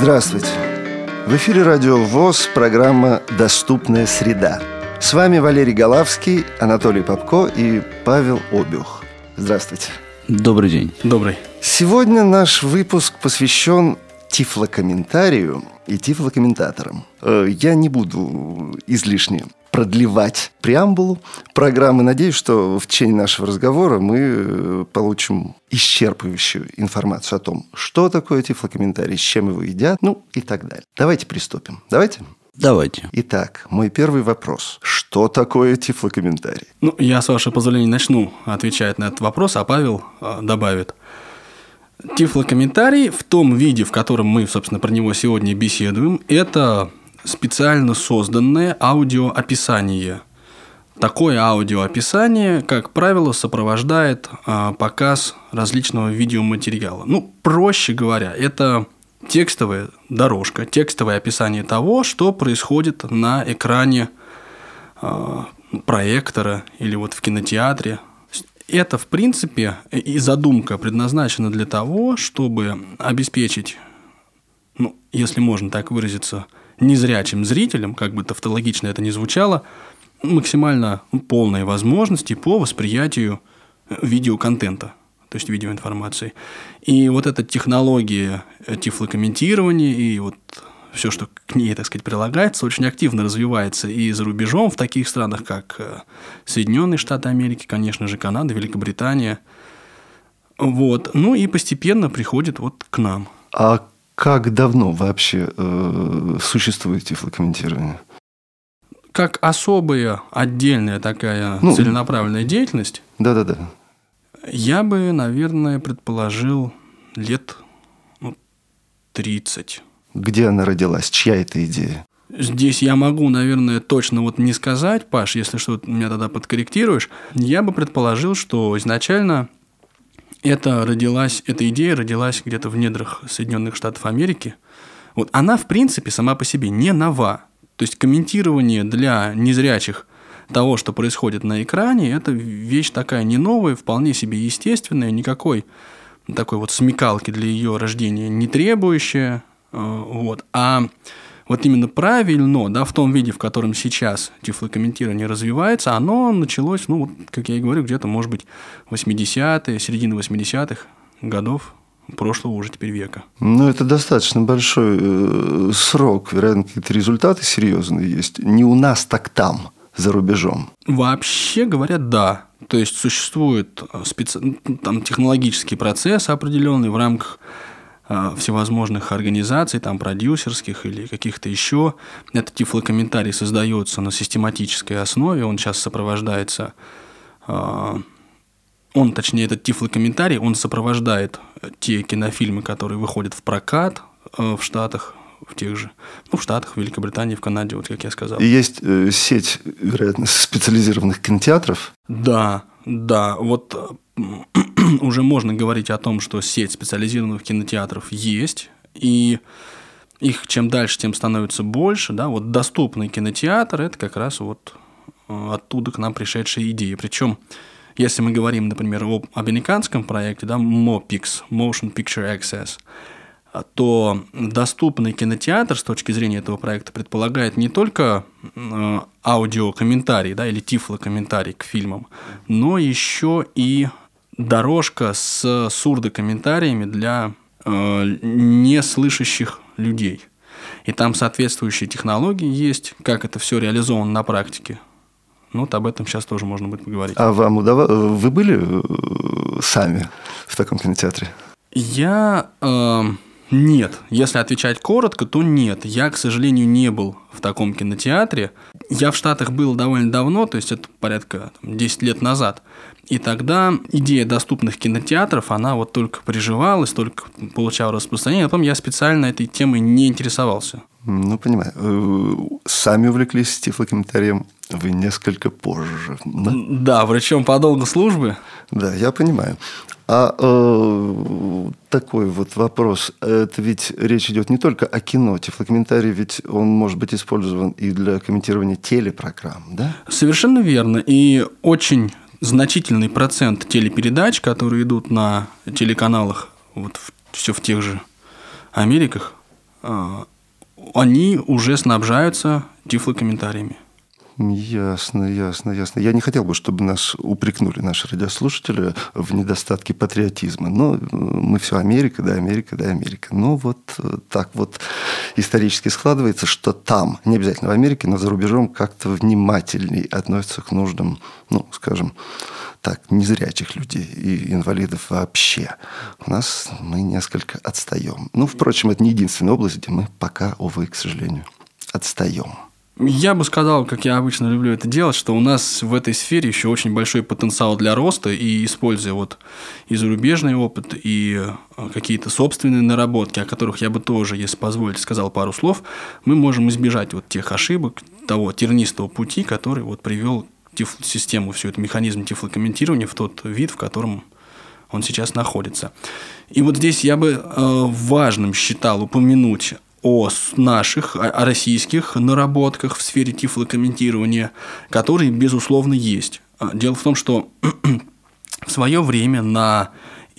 Здравствуйте. В эфире радио ВОЗ, программа «Доступная среда». С вами Валерий Голавский, Анатолий Попко и Павел Обюх. Здравствуйте. Добрый день. Добрый. Сегодня наш выпуск посвящен тифлокомментарию и тифлокомментаторам. Э, я не буду излишне продлевать преамбулу программы. Надеюсь, что в течение нашего разговора мы э, получим исчерпывающую информацию о том, что такое тифлокомментарий, с чем его едят, ну и так далее. Давайте приступим. Давайте? Давайте. Итак, мой первый вопрос. Что такое тифлокомментарий? Ну, я, с вашего позволения, начну отвечать на этот вопрос, а Павел э, добавит. Тифлокомментарий в том виде, в котором мы, собственно, про него сегодня беседуем, это специально созданное аудиоописание. Такое аудиоописание, как правило, сопровождает а, показ различного видеоматериала. Ну, проще говоря, это текстовая дорожка, текстовое описание того, что происходит на экране а, проектора или вот в кинотеатре. Это, в принципе, и задумка предназначена для того, чтобы обеспечить, ну, если можно так выразиться, незрячим зрителям, как бы тавтологично это ни звучало, максимально полные возможности по восприятию видеоконтента, то есть видеоинформации. И вот эта технология тифлокомментирования и вот все, что к ней, так сказать, прилагается, очень активно развивается и за рубежом, в таких странах, как э, Соединенные Штаты Америки, конечно же, Канада, Великобритания. Вот. Ну и постепенно приходит вот к нам. А как давно вообще э, существует тифлокомментирование? Как особая, отдельная такая ну, целенаправленная деятельность? Да-да-да. Я бы, наверное, предположил лет ну, 30. Где она родилась? Чья это идея? Здесь я могу, наверное, точно вот не сказать, Паш, если что, меня тогда подкорректируешь. Я бы предположил, что изначально это родилась, эта идея родилась где-то в недрах Соединенных Штатов Америки. Вот она, в принципе, сама по себе не нова. То есть комментирование для незрячих того, что происходит на экране, это вещь такая не новая, вполне себе естественная, никакой такой вот смекалки для ее рождения не требующая. Э, вот. А вот именно правильно, да, в том виде, в котором сейчас тифлокомментирование развивается, оно началось, ну, вот, как я и говорю, где-то, может быть, 80-е, середина 80-х годов прошлого уже теперь века. Ну, это достаточно большой э, срок. Вероятно, какие-то результаты серьезные есть. Не у нас, так там, за рубежом. Вообще говоря, да. То есть существует э, специ... Ну, там, технологический процесс определенный в рамках всевозможных организаций, там, продюсерских или каких-то еще. Этот тифлокомментарий создается на систематической основе, он сейчас сопровождается, э, он, точнее, этот тифлокомментарий, он сопровождает те кинофильмы, которые выходят в прокат э, в Штатах, в тех же, ну, в Штатах, в Великобритании, в Канаде, вот как я сказал. И есть э, сеть, вероятно, специализированных кинотеатров? Да, да. Вот уже можно говорить о том, что сеть специализированных кинотеатров есть, и их чем дальше, тем становится больше. Да? Вот доступный кинотеатр – это как раз вот э, оттуда к нам пришедшая идея. Причем, если мы говорим, например, об американском проекте, да, MOPIX, Motion Picture Access, то доступный кинотеатр с точки зрения этого проекта предполагает не только э, аудиокомментарий да, или тифлокомментарий к фильмам, но еще и дорожка с сурдокомментариями для э, неслышащих людей. И там соответствующие технологии есть, как это все реализовано на практике. Ну, вот об этом сейчас тоже можно будет поговорить. А вам удавалось... Вы были э, сами в таком кинотеатре? Я... Э, нет. Если отвечать коротко, то нет. Я, к сожалению, не был в таком кинотеатре. Я в Штатах был довольно давно, то есть это порядка там, 10 лет назад. И тогда идея доступных кинотеатров, она вот только приживалась, только получала распространение, а потом я специально этой темой не интересовался. Ну, понимаю. Э, сами увлеклись тифлокомментарием вы несколько позже. Да, да врачом по долгу службы. Да, я понимаю. А э, такой вот вопрос. Это ведь речь идет не только о кино. Тифлокомментарий ведь он может быть использован и для комментирования телепрограмм, да? Совершенно верно. И очень значительный процент телепередач, которые идут на телеканалах, вот все в тех же Америках, а, они уже снабжаются тифлокомментариями. Ясно, ясно, ясно. Я не хотел бы, чтобы нас упрекнули наши радиослушатели в недостатке патриотизма. Но э, мы все Америка, да, Америка, да, Америка. Но вот э, так вот исторически складывается, что там, не обязательно в Америке, но за рубежом как-то внимательней относятся к нуждам, ну, скажем, так, незрячих людей и инвалидов вообще. У нас мы несколько отстаем. Ну, впрочем, это не единственная область, где мы пока, увы, к сожалению, отстаем. Я бы сказал, как я обычно люблю это делать, что у нас в этой сфере еще очень большой потенциал для роста, и используя вот и зарубежный опыт, и э, какие-то собственные наработки, о которых я бы тоже, если позволите, сказал пару слов, мы можем избежать вот тех ошибок, того тернистого пути, который вот привел систему, всю эту механизм тифлокомментирования в тот вид, в котором он сейчас находится. И вот здесь я бы э, важным считал упомянуть о наших, о российских наработках в сфере тифлокомментирования, которые, безусловно, есть. А, дело в том, что в свое время на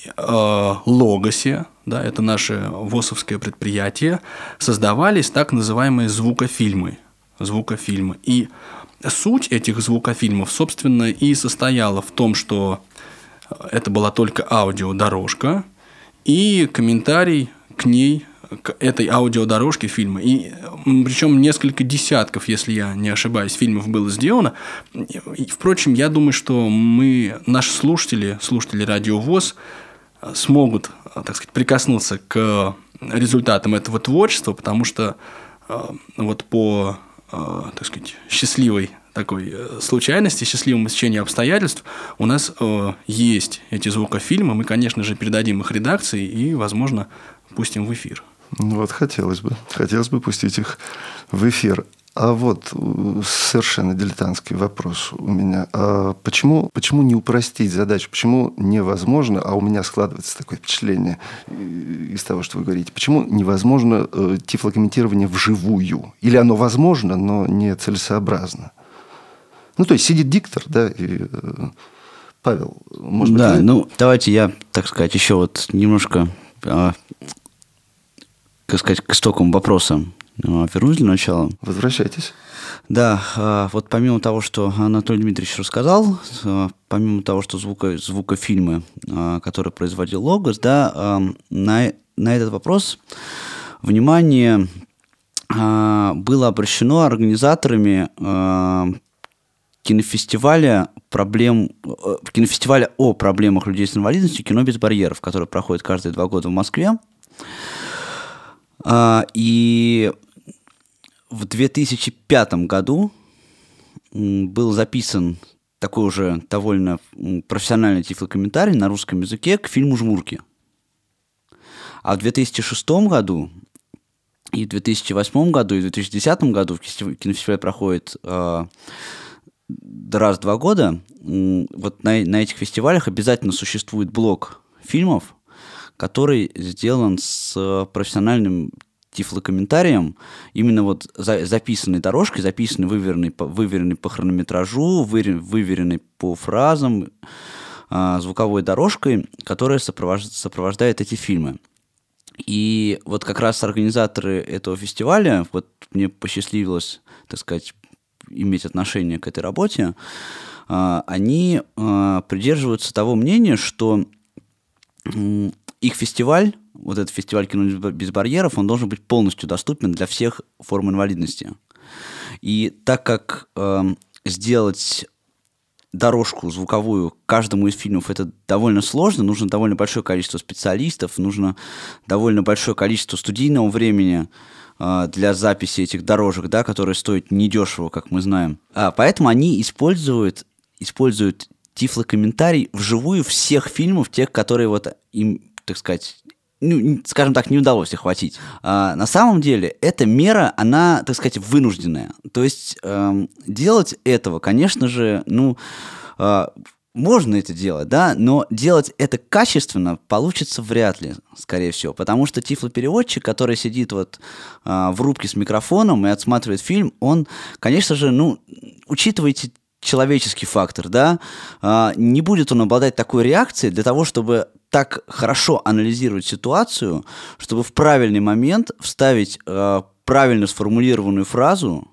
э, Логосе, да, это наше ВОСовское предприятие, создавались так называемые звукофильмы. Звукофильмы. И суть этих звукофильмов, собственно, и состояла в том, что это была только аудиодорожка и комментарий к ней к этой аудиодорожке фильма. И причем несколько десятков, если я не ошибаюсь, фильмов было сделано. И, впрочем, я думаю, что мы, наши слушатели, слушатели Радио ВОЗ, смогут, так сказать, прикоснуться к результатам этого творчества, потому что э, вот по, э, так сказать, счастливой такой э, случайности, счастливому течению обстоятельств у нас есть эти звукофильмы. Мы, конечно же, передадим их редакции и, возможно, пустим в эфир. Вот хотелось бы. Хотелось бы пустить их в эфир. А вот э, совершенно дилетантский вопрос у меня. А почему, почему не упростить задачу? Почему невозможно, а у меня складывается такое впечатление э, из того, что вы говорите, почему невозможно э, тифлокомментирование вживую? Или оно возможно, но не целесообразно? Ну, то есть сидит диктор, да, и Павел, может да, быть... Да, ну, давайте я, так сказать, еще вот немножко а, как сказать, к истокам вопроса а, вернусь для начала. Возвращайтесь. Да, а, вот помимо того, что Анатолий Дмитриевич рассказал, а, помимо того, что звуко, звукофильмы, которые производил Логос, да, на, на этот вопрос внимание было обращено организаторами кинофестиваля проблем кинофестиваля о проблемах людей с инвалидностью «Кино без барьеров», который проходит каждые два года в Москве. А, и в 2005 году был записан такой уже довольно профессиональный тифлокомментарий на русском языке к фильму «Жмурки». А в 2006 году и в 2008 году, и в 2010 году в кинофестивале проходит э, раз два года. Вот на, на этих фестивалях обязательно существует блок фильмов, который сделан с профессиональным тифлокомментарием, именно вот за, записанной дорожкой, записанной, выверенной по, выверенной по хронометражу, выверенной по фразам, э, звуковой дорожкой, которая сопровождает, сопровождает эти фильмы. И вот как раз организаторы этого фестиваля, вот мне посчастливилось, так сказать, иметь отношение к этой работе, э, они э, придерживаются того мнения, что их фестиваль, вот этот фестиваль кино без барьеров, он должен быть полностью доступен для всех форм инвалидности. И так как э, сделать дорожку звуковую каждому из фильмов это довольно сложно, нужно довольно большое количество специалистов, нужно довольно большое количество студийного времени э, для записи этих дорожек, да, которые стоят недешево, как мы знаем. А, поэтому они используют, используют тифлокомментарий вживую всех фильмов, тех, которые вот им так сказать, ну, скажем так, не удалось охватить. А, на самом деле, эта мера, она, так сказать, вынужденная. То есть эм, делать этого, конечно же, ну, э, можно это делать, да, но делать это качественно получится вряд ли, скорее всего, потому что тифлопереводчик, который сидит вот э, в рубке с микрофоном и отсматривает фильм, он, конечно же, ну, учитывайте человеческий фактор, да, э, не будет он обладать такой реакцией для того, чтобы так хорошо анализировать ситуацию, чтобы в правильный момент вставить э, правильно сформулированную фразу,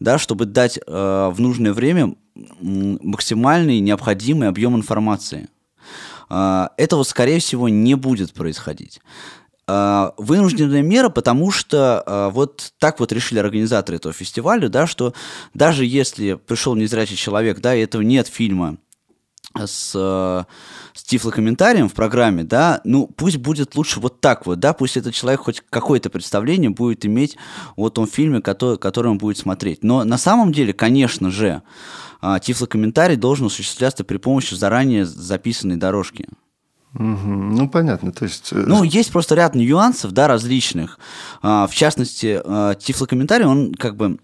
да, чтобы дать э, в нужное время максимальный необходимый объем информации. Э, этого, скорее всего, не будет происходить. Э, вынужденная мера, потому что э, вот так вот решили организаторы этого фестиваля, да, что даже если пришел незрячий человек, да, и этого нет фильма с, с тифлокомментарием в программе, да, ну пусть будет лучше вот так вот, да, пусть этот человек хоть какое-то представление будет иметь о том фильме, который, который он будет смотреть. Но на самом деле, конечно же, тифлокомментарий должен осуществляться при помощи заранее записанной дорожки. Угу. Ну, понятно. То есть... Э, ну, есть просто ряд нюансов, да, различных. А, в частности, а, тифлокомментарий, он как бы...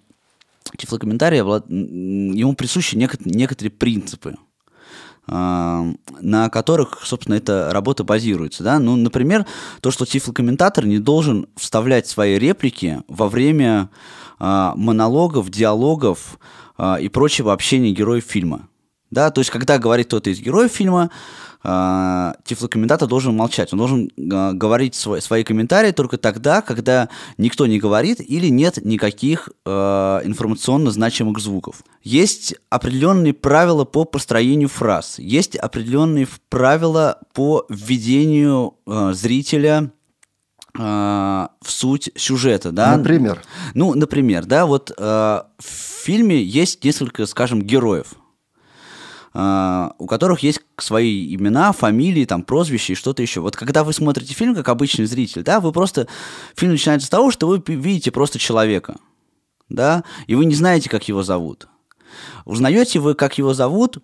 Тифлокомментарий, ему присущи некоторые принципы а, на которых, собственно, эта работа базируется. Да? Ну, например, то, что тифлокомментатор не должен вставлять свои реплики во время монологов, диалогов и прочего общения героев фильма. Да? То есть, когда говорит кто-то из героев фильма, э, тифлокомментатор должен молчать. Он должен э, говорить свой, свои комментарии только тогда, когда никто не говорит или нет никаких э, информационно значимых звуков. Есть определенные правила по построению фраз, есть определенные правила по введению э, зрителя в суть сюжета, да? Например? Ну, например, да, вот э, в фильме есть несколько, скажем, героев, у которых есть свои имена, фамилии, там, прозвища и что-то еще. Вот когда вы смотрите фильм, как обычный зритель, да, вы просто... Фильм начинается с того, что вы видите просто человека, да, и вы не знаете, как его зовут. Узнаете вы, как его зовут,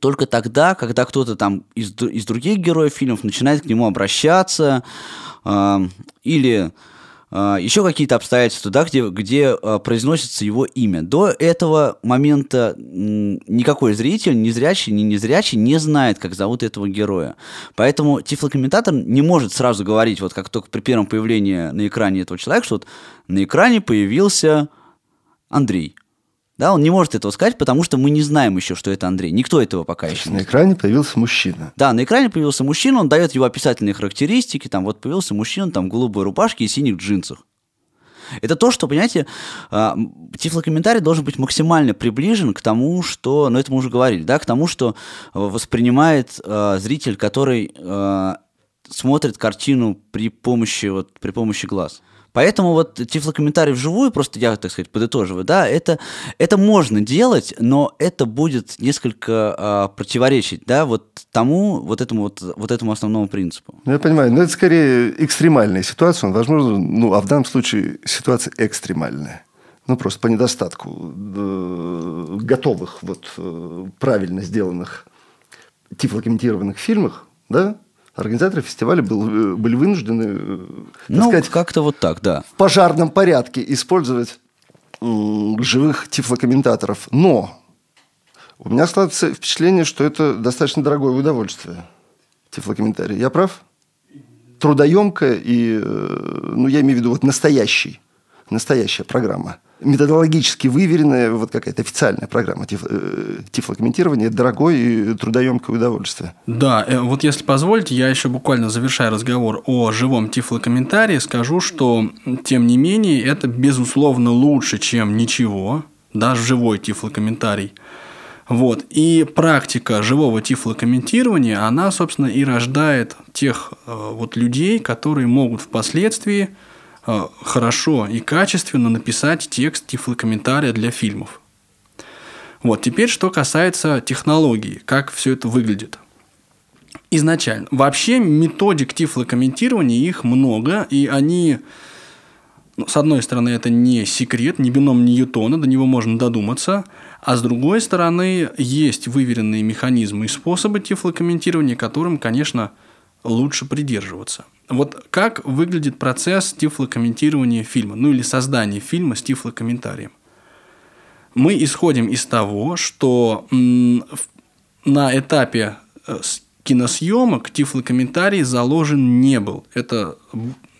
только тогда, когда кто-то там из, из других героев фильмов начинает к нему обращаться, э, или а, еще какие-то обстоятельства, да, где, где а, произносится его имя. До этого момента никакой зритель, ни зрячий, ни незрячий, не знает, как зовут этого героя. Поэтому тифлокомментатор не может сразу говорить, вот как только при первом появлении на экране этого человека, что вот на экране появился Андрей. Да, он не может этого сказать, потому что мы не знаем еще, что это Андрей. Никто этого пока еще не На экране появился мужчина. Да, на экране появился мужчина, он дает его описательные характеристики. Там вот появился мужчина там, в голубой рубашке и синих джинсах. Это то, что, понимаете, а, тифлокомментарий должен быть максимально приближен к тому, что, ну это мы уже говорили, да, к тому, что воспринимает э, зритель, который э, смотрит картину при помощи, вот, при помощи глаз. Поэтому вот тифлокомментарий вживую, просто я, так сказать, подытоживаю, да, это, это можно делать, но это будет несколько а, противоречить, да, вот тому, вот этому, вот, вот этому основному принципу. Ну, я понимаю, но это скорее экстремальная ситуация, возможно, ну, а в данном случае ситуация экстремальная. Ну, просто по недостатку э, готовых, вот, э, правильно сделанных тифлокомментированных фильмах, да, организаторы фестиваля был, э, были вынуждены, э, ну, сказать, как-то вот так, да. В пожарном порядке использовать живых тифлокомментаторов. Но у меня складывается впечатление, что это достаточно дорогое удовольствие. Тифлокомментарий. Я прав? Трудоемкая и, э, ну, я имею в виду вот настоящий, настоящая программа – методологически выверенная вот какая-то официальная программа э, тифлокомментирования. Дорогое и трудоемкое удовольствие. Да, э, вот если позволите, я еще буквально завершая разговор о живом тифлокомментарии, скажу, что, тем не менее, это, безусловно, лучше, чем ничего, даже живой тифлокомментарий. Вот. И практика живого тифлокомментирования, она, собственно, и рождает тех э, вот людей, которые могут впоследствии хорошо и качественно написать текст тифлокомментария для фильмов. Вот, теперь что касается технологии, как все это выглядит. Изначально. Вообще методик тифлокомментирования их много, и они, ну, с одной стороны, это не секрет, не бином Ньютона, до него можно додуматься, а с другой стороны, есть выверенные механизмы и способы тифлокомментирования, которым, конечно, лучше придерживаться. Вот как выглядит процесс тифлокомментирования фильма, ну или создания фильма с тифлокомментарием? Мы исходим из того, что на этапе э, киносъемок тифлокомментарий заложен не был. Это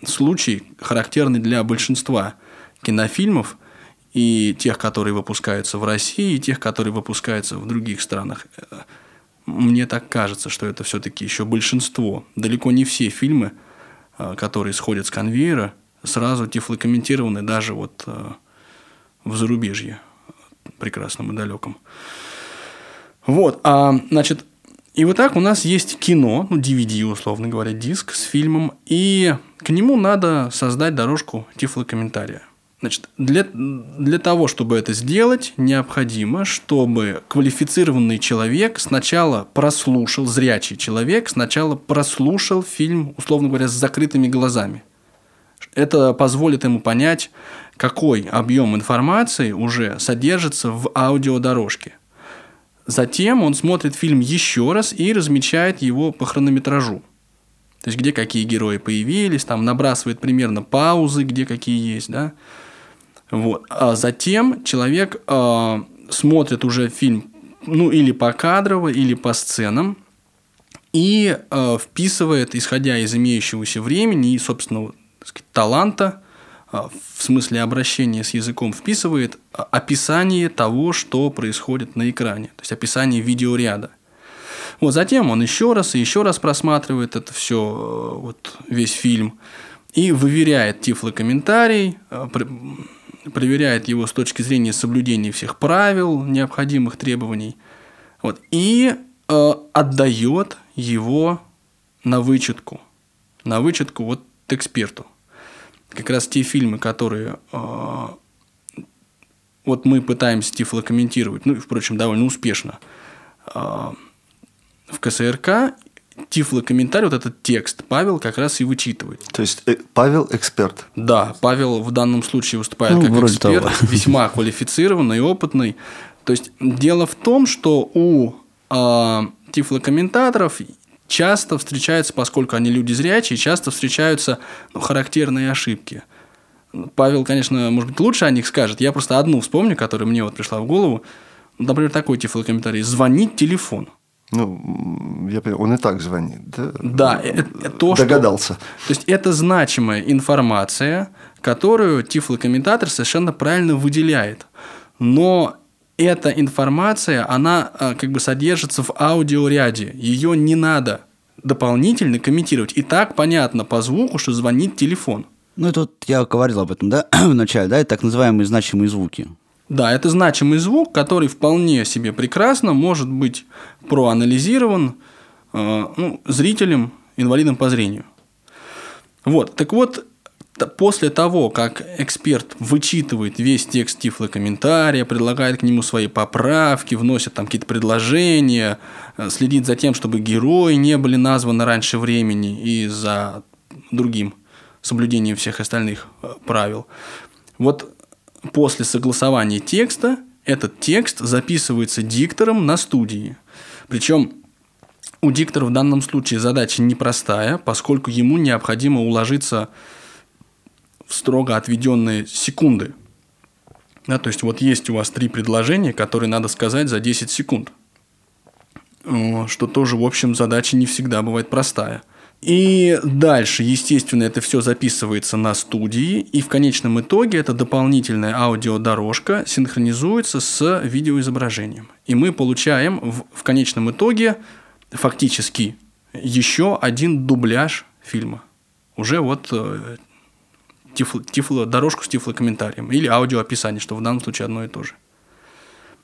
случай, характерный для большинства кинофильмов, и тех, которые выпускаются в России, и тех, которые выпускаются в других странах. Мне так кажется, что это все-таки еще большинство. Далеко не все фильмы, э, которые сходят с конвейера, сразу тифлокомментированы даже вот э, в зарубежье прекрасном и далеком. Вот, а, значит, и вот так у нас есть кино, ну, DVD, условно говоря, диск с фильмом, и к нему надо создать дорожку тифлокомментария. Значит, для, для того, чтобы это сделать, необходимо, чтобы квалифицированный человек сначала прослушал, зрячий человек сначала прослушал фильм, условно говоря, с закрытыми глазами. Это позволит ему понять, какой объем информации уже содержится в аудиодорожке. Затем он смотрит фильм еще раз и размечает его по хронометражу. То есть, где какие герои появились, там набрасывает примерно паузы, где какие есть, да. Вот. А затем человек э, смотрит уже фильм, ну, или по кадрово, или по сценам, и э, вписывает, исходя из имеющегося времени и, собственно, сказать, таланта, э, в смысле обращения с языком, вписывает описание того, что происходит на экране, то есть описание видеоряда. Вот затем он еще раз и еще раз просматривает это все, вот весь фильм, и выверяет тифлокомментарий, проверяет его с точки зрения соблюдения всех правил, необходимых требований, вот, и э, отдает его на вычетку, на вычетку вот эксперту. Как раз те фильмы, которые э, вот мы пытаемся тифлокомментировать, ну, впрочем, довольно успешно э, в КСРК, тифлокомментарий, вот этот текст Павел как раз и вычитывает. То есть э, Павел эксперт. Да, Павел в данном случае выступает ну, как эксперт, того. весьма квалифицированный, опытный. То есть дело в том, что у э, тифлокомментаторов часто встречаются, поскольку они люди зрячие, часто встречаются ну, характерные ошибки. Павел, конечно, может быть, лучше о них скажет. Я просто одну вспомню, которая мне вот пришла в голову. Например, такой тифлокомментарий. Звонить телефон. Ну, я понимаю, он и так звонит, да? Да, это, э, то, Догадался. Что, то есть, это значимая информация, которую тифлокомментатор совершенно правильно выделяет. Но эта информация, она э, как бы содержится в аудиоряде. Ее не надо дополнительно комментировать. И так понятно по звуку, что звонит телефон. Ну, это вот я говорил об этом, да, в начале, да, это так называемые значимые звуки. Да, это значимый звук, который вполне себе прекрасно может быть проанализирован э, ну, зрителем, инвалидом по зрению. Вот, так вот, после того, как эксперт вычитывает весь текст тифлокомментария, предлагает к нему свои поправки, вносит там какие-то предложения, э, следит за тем, чтобы герои не были названы раньше времени и за другим соблюдением всех остальных э, правил. Вот после согласования текста этот текст записывается диктором на студии. Причем у диктора в данном случае задача непростая, поскольку ему необходимо уложиться в строго отведенные секунды. Да, то есть вот есть у вас три предложения, которые надо сказать за 10 секунд. Что тоже, в общем, задача не всегда бывает простая. И дальше, естественно, это все записывается на студии, и в конечном итоге эта дополнительная аудиодорожка синхронизуется с видеоизображением. И мы получаем в, в конечном итоге фактически еще один дубляж фильма. Уже вот э, тифло, тифло, дорожку с тифлокомментарием или аудиоописание, что в данном случае одно и то же.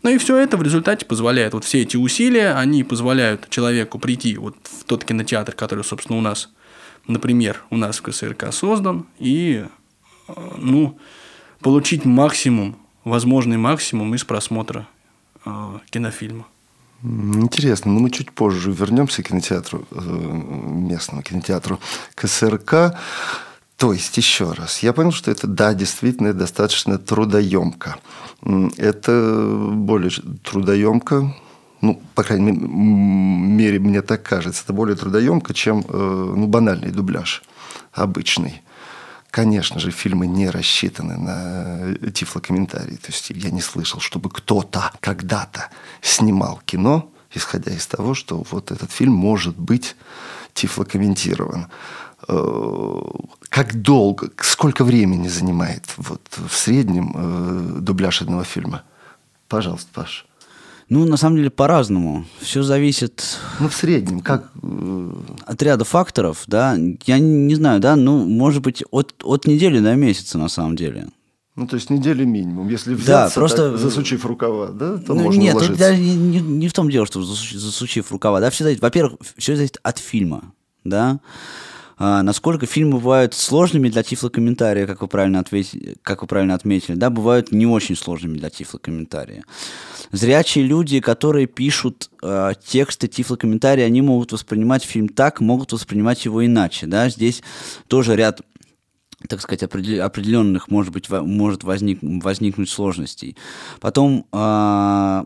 Ну и все это в результате позволяет, вот все эти усилия, они позволяют человеку прийти вот в тот кинотеатр, который, собственно, у нас, например, у нас в КСРК создан, и, э, ну, получить максимум, возможный максимум из просмотра э, кинофильма. Интересно, но мы чуть позже вернемся к кинотеатру, э, местному кинотеатру КСРК. То есть, еще раз, я понял, что это, да, действительно достаточно трудоемко. Это более трудоемко, ну, по крайней мере, мне так кажется, это более трудоемко, чем э, ну, банальный дубляж обычный. Конечно же, фильмы не рассчитаны на тифлокомментарии. То есть я не слышал, чтобы кто-то когда-то снимал кино, исходя из того, что вот этот фильм может быть тифлокомментирован. Э, как долго, сколько времени занимает вот в среднем э, дубляж одного фильма? Пожалуйста, Паш. Ну, на самом деле, по-разному. Все зависит Ну, в среднем, как... э, от ряда факторов, да. Я не, знаю, да, ну, может быть, от, от недели до месяца, на самом деле. Ну, то есть недели минимум. Если взяться, просто- так, засучив рукава, да, то Ну, можно нет, тут даже не, не- не в том дело, что засу- засучив рукава, да, все зависит, во-первых, все зависит от фильма, да, А, насколько фильмы бывают сложными для тифлокомментария, как вы правильно ответили, как вы правильно отметили, да, бывают не очень сложными для тифлокомментария. Зрячие люди, которые пишут э, тексты тифлокомментария, они могут воспринимать фильм так, могут воспринимать его иначе, да, здесь тоже ряд так сказать, определ- определенных, может быть, может возник, возникнуть сложностей. Потом а,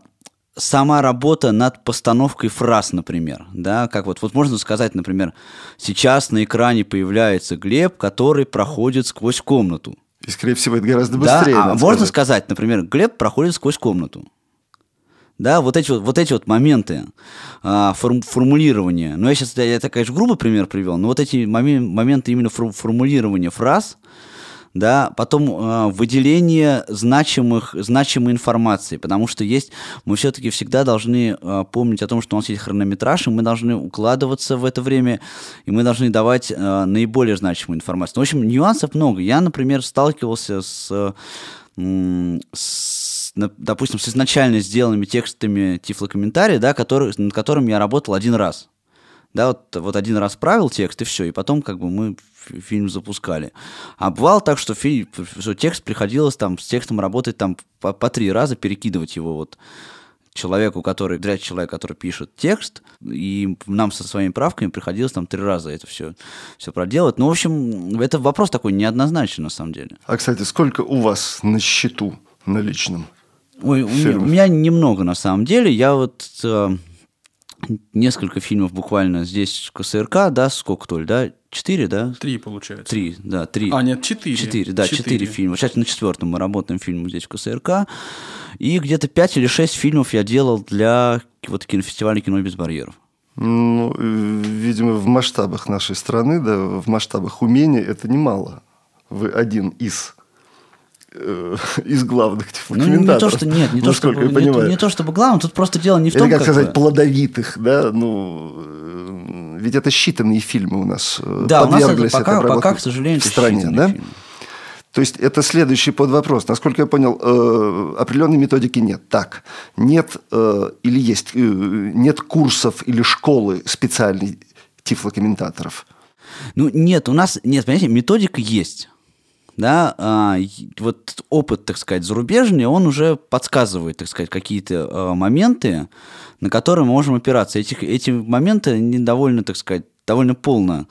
сама работа над постановкой фраз, например, да, как вот, вот можно сказать, например, сейчас на экране появляется Глеб, который проходит сквозь комнату. И, скорее всего, это гораздо Да, быстрее. а надо можно сказать. сказать, например, Глеб проходит сквозь комнату. Да, вот эти вот, вот эти вот моменты а, форм- формулирования. Ну, я сейчас, я, это, конечно, грубый пример привел, но вот эти момен- моменты именно фор- формулирования фраз, да, потом а, выделение значимых, значимой информации, потому что есть, мы все-таки всегда должны а, помнить о том, что у нас есть хронометраж, и мы должны укладываться в это время, и мы должны давать а, наиболее значимую информацию. Ну, в общем, нюансов много. Я, например, сталкивался с, м, с, допустим, с изначально сделанными текстами тифлокомментария, да, который, над которым я работал один раз. Да, вот, вот один раз правил текст, и все, и потом как бы мы фи- фильм запускали. А бывало так, что, фи- что текст приходилось там с текстом работать там по, по три раза, перекидывать его вот человеку, который, зрячий человек, который пишет текст, и нам со своими правками приходилось там три раза это все, все проделать. Ну, в общем, это вопрос такой неоднозначный на самом деле. А, кстати, сколько у вас на счету наличном? Ой, у, меня, у меня немного на самом деле. Я вот э, несколько фильмов буквально здесь в КСРК, да, сколько, Толь, да? Четыре, да? Три, получается. Три, да, три. А, нет, четыре. Четыре, да, четыре, фильма. Сейчас на четвертом мы работаем фильмом здесь в КСРК. И где-то пять или шесть фильмов я делал для вот кинофестиваля «Кино без барьеров». Ну, э, видимо, в масштабах нашей страны, да, в масштабах умения это немало. Вы один из из главных Ну, не тифлокомментаторов. то, что нет, не то, чтобы, я понимаю. не то чтобы главное, тут просто дело не в том, как как сказать, бы- плодовитых, да, ну, э, ведь это считанные фильмы у нас э, Да, у нас это подверглись пока, пока, к сожалению, в это стране, да? фильмы. То есть это следующий подвопрос. Насколько я понял, э, определенной методики нет. Так, нет э, или есть, э, нет курсов или школы специальной тифлокомментаторов. Ну, нет, у нас, нет, понимаете, методика есть. Да, а, вот опыт, так сказать, зарубежный, он уже подсказывает, так сказать, какие-то а, моменты, на которые мы можем опираться. Эти, эти моменты они довольно, так сказать, довольно полно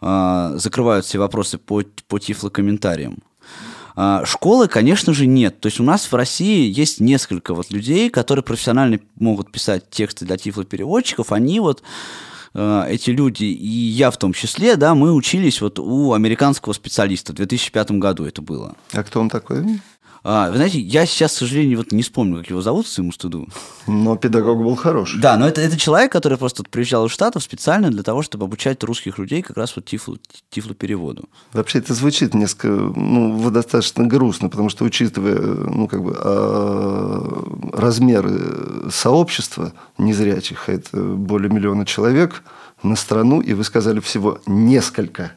а, закрывают все вопросы по, по тифлокомментариям. А, Школы, конечно же, нет. То есть у нас в России есть несколько вот людей, которые профессионально могут писать тексты для тифлопереводчиков. Они вот э, эти люди, и я в том числе, да, мы учились вот у американского специалиста в 2005 году это было. А кто он такой? А, вы знаете, я сейчас, к сожалению, вот не вспомню, как его зовут, своему стыду. Но педагог был хороший. Да, но это, это человек, который просто приезжал из Штатов специально для того, чтобы обучать русских людей как раз вот тифло, тифлопереводу. Вообще это звучит несколько, ну, достаточно грустно, потому что учитывая, ну, как бы а, размеры сообщества незрячих, а это более миллиона человек на страну, и вы сказали всего несколько,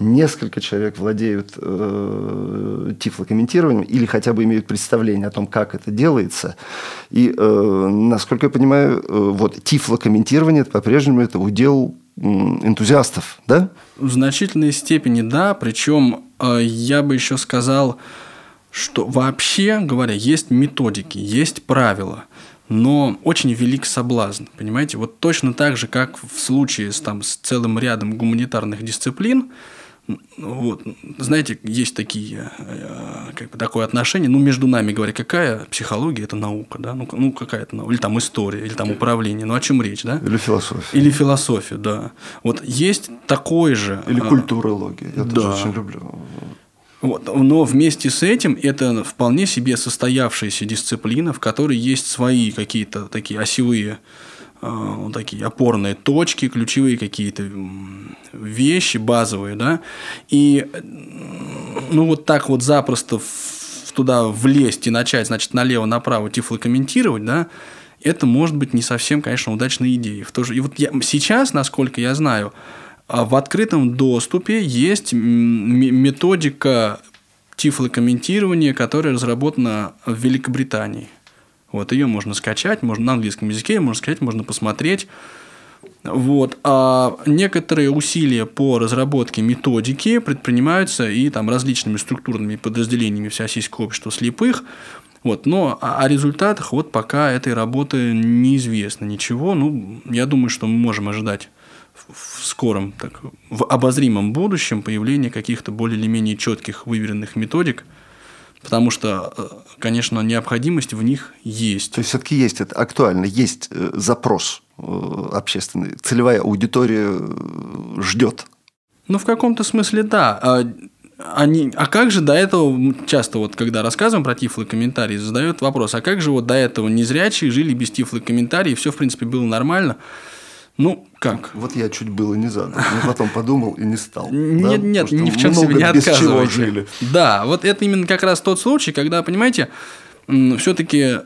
несколько человек владеют э, тифлокомментированием или хотя бы имеют представление о том, как это делается. И, э, насколько я понимаю, э, вот тифлокомментирование по-прежнему это удел энтузиастов, да? В значительной степени да, причем э, я бы еще сказал, что вообще говоря, есть методики, есть правила, но очень велик соблазн, понимаете? Вот точно так же, как в случае с, там, с целым рядом гуманитарных дисциплин, вот, знаете, есть такие, э, как бы такое отношение, ну, между нами говоря, какая психология – это наука, да, ну, ну какая это наука, или там история, или там управление, ну, о чем речь, да? Или философия. Или философия, да. Вот есть такой же... Или а, культурология. Я да. тоже очень люблю. Вот, но вместе с этим это вполне себе состоявшаяся дисциплина, в которой есть свои какие-то такие осевые, вот такие опорные точки, ключевые какие-то вещи базовые, да. И м, ну вот так вот запросто туда влезть и начать, значит, налево-направо тифлокомментировать, да, это может быть не совсем, конечно, удачной идеей. В то же... И вот я... сейчас, насколько я знаю, а, в открытом доступе есть методика тифлокомментирования, которая разработана в Великобритании. Вот ее можно скачать, можно на английском языке, можно скачать, можно посмотреть. Вот. А некоторые усилия по разработке методики предпринимаются и там различными структурными подразделениями Всероссийского общества слепых. Вот. Но о результатах вот пока этой работы неизвестно ничего. Ну, я думаю, что мы можем ожидать в скором, так, в обозримом будущем появление каких-то более или менее четких выверенных методик, потому что, э, конечно, необходимость в них есть. То есть все-таки есть это актуально, есть э, запрос э, общественный, целевая аудитория ждет. Ну, в каком-то смысле, да. А, они, а как же до этого, часто вот когда рассказываем про тифлы комментарии, задают вопрос, а как же вот до этого незрячие жили без тифлы комментарий, все, в принципе, было нормально. Ну, как? Вот я чуть было не задал, но потом подумал и не стал. Нет, да? нет, ни в чем себе не жили. Да, вот это именно как раз тот случай, когда, понимаете, все-таки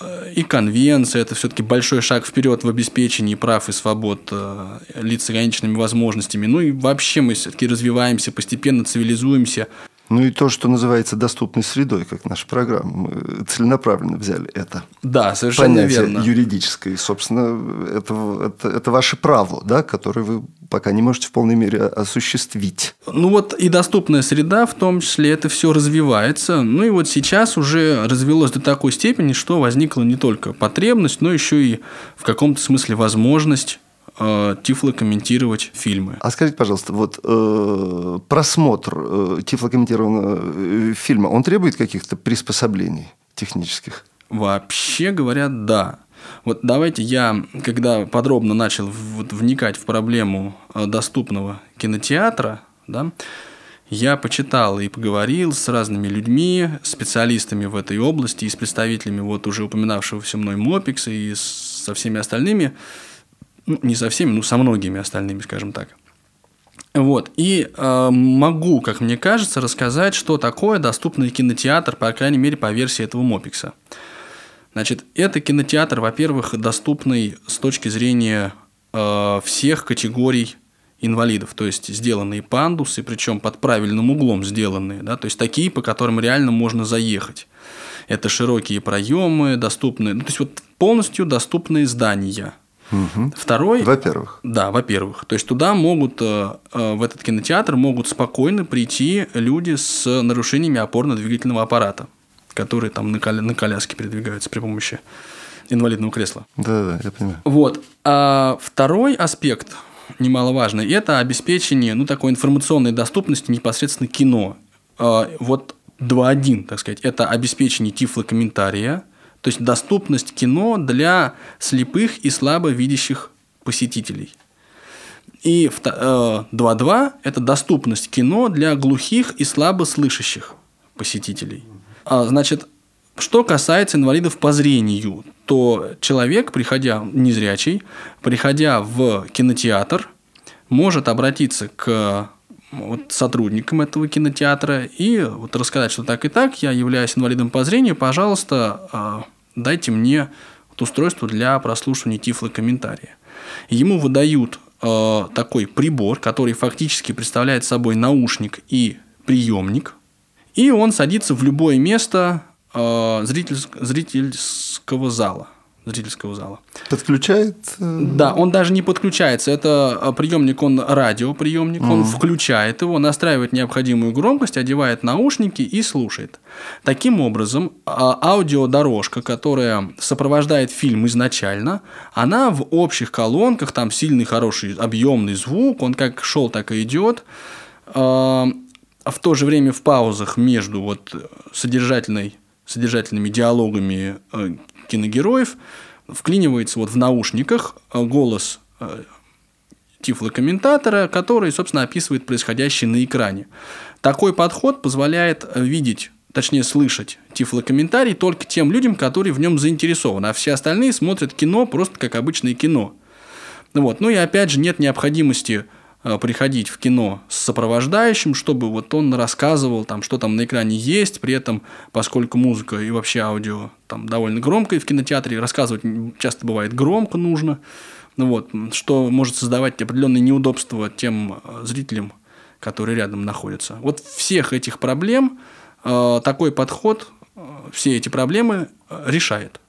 э, и конвенция это все-таки большой шаг вперед в обеспечении прав и свобод э, лиц с ограниченными возможностями. Ну и вообще мы все-таки развиваемся, постепенно цивилизуемся. Ну и то, что называется доступной средой, как наша программа. Мы целенаправленно взяли это. Да, совершенно понятие верно. юридическое. И, собственно, это, это, это ваше право, да, которое вы пока не можете в полной мере осуществить. Ну вот и доступная среда, в том числе, это все развивается. Ну и вот сейчас уже развелось до такой степени, что возникла не только потребность, но еще и в каком-то смысле возможность э, тифлокомментировать фильмы. А скажите, пожалуйста, вот э, просмотр э, тифлокомментированного э, фильма, он требует каких-то приспособлений технических? Вообще говоря, да. Вот давайте я, когда подробно начал вот вникать в проблему э, доступного кинотеатра, да, я почитал и поговорил с разными людьми, специалистами в этой области и с представителями вот уже упоминавшегося мной Мопикса и со всеми остальными ну, не со всеми, но со многими остальными, скажем так. Вот. И э, могу, как мне кажется, рассказать, что такое доступный кинотеатр, по крайней мере, по версии этого Мопикса. Значит, это кинотеатр, во-первых, доступный с точки зрения э, всех категорий инвалидов, то есть сделанные пандусы, причем под правильным углом сделанные, да, то есть такие, по которым реально можно заехать. Это широкие проемы, доступные, ну, то есть вот полностью доступные здания – Угу. Второй... Во-первых. Да, во-первых. То есть туда могут, э, э, в этот кинотеатр могут спокойно прийти люди с нарушениями опорно-двигательного аппарата, которые там на, коля... на коляске передвигаются при помощи инвалидного кресла. Да, да, я понимаю. Вот. А второй аспект немаловажный – это обеспечение ну, такой информационной доступности непосредственно кино. А, вот 2.1, так сказать, это обеспечение тифлокомментария, то есть доступность кино для слепых и слабовидящих посетителей. И 2.2 э, – это доступность кино для глухих и слабослышащих посетителей. А, значит, что касается инвалидов по зрению, то человек, приходя, незрячий, приходя в кинотеатр, может обратиться к вот, сотрудникам этого кинотеатра. И вот рассказать, что так и так, я являюсь инвалидом по зрению, пожалуйста, а, дайте мне вот устройство для прослушивания тифлокомментария. Ему выдают э, такой прибор, который фактически представляет собой наушник и приемник, и он садится в любое место э, зритель, зрительского зала зрительского зала. Подключает? Э, да, он даже не подключается. Это э, приемник, он радиоприемник, mm. он включает его, настраивает необходимую громкость, одевает наушники и слушает. Таким образом, а, аудиодорожка, которая сопровождает фильм изначально, она в общих колонках, там сильный, хороший, объемный звук, он как шел, так и идет. А в то же время в паузах между вот содержательной содержательными диалогами э, киногероев, вклинивается вот в наушниках э, голос э, тифлокомментатора, который, собственно, описывает происходящее на экране. Такой подход позволяет видеть точнее слышать тифлокомментарий только тем людям, которые в нем заинтересованы, а все остальные смотрят кино просто как обычное кино. Вот. Ну и опять же нет необходимости э, приходить в кино с сопровождающим, чтобы вот он рассказывал, там, что там на экране есть, при этом, поскольку музыка и вообще аудио там довольно громкое в кинотеатре, рассказывать часто бывает громко нужно, ну вот, что может создавать определенные неудобства тем э, зрителям, которые рядом находятся. Вот всех этих проблем э, такой подход, э, все эти проблемы э, решает.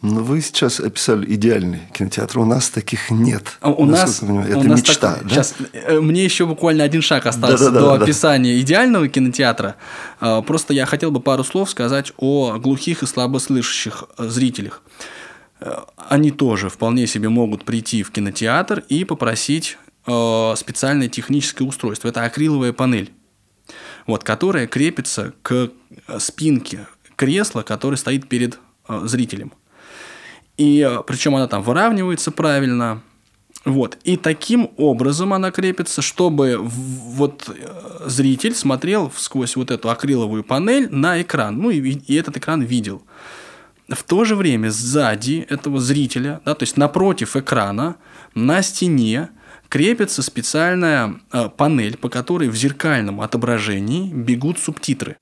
Ну, вы сейчас описали идеальный кинотеатр. У нас таких нет. А у нас, понимаю. Это у нас мечта, такой- да? Сейчас, э, мне еще буквально один шаг остался Да-да-да, до да. описания идеального кинотеатра. А, Просто я хотел бы пару слов сказать о глухих и слабослышащих э, зрителях. Э, Они тоже вполне себе могут прийти в кинотеатр и попросить специальное техническое устройство. Это акриловая панель, вот, которая крепится к спинке кресла, который стоит перед зрителем. И э, причем она там выравнивается правильно. Вот. И таким образом она крепится, чтобы вот э, зритель смотрел сквозь вот эту акриловую панель на экран. Ну и, и этот экран видел. В то же время сзади этого зрителя, да, то есть напротив экрана, на стене крепится специальная э, панель, по которой в зеркальном отображении бегут субтитры.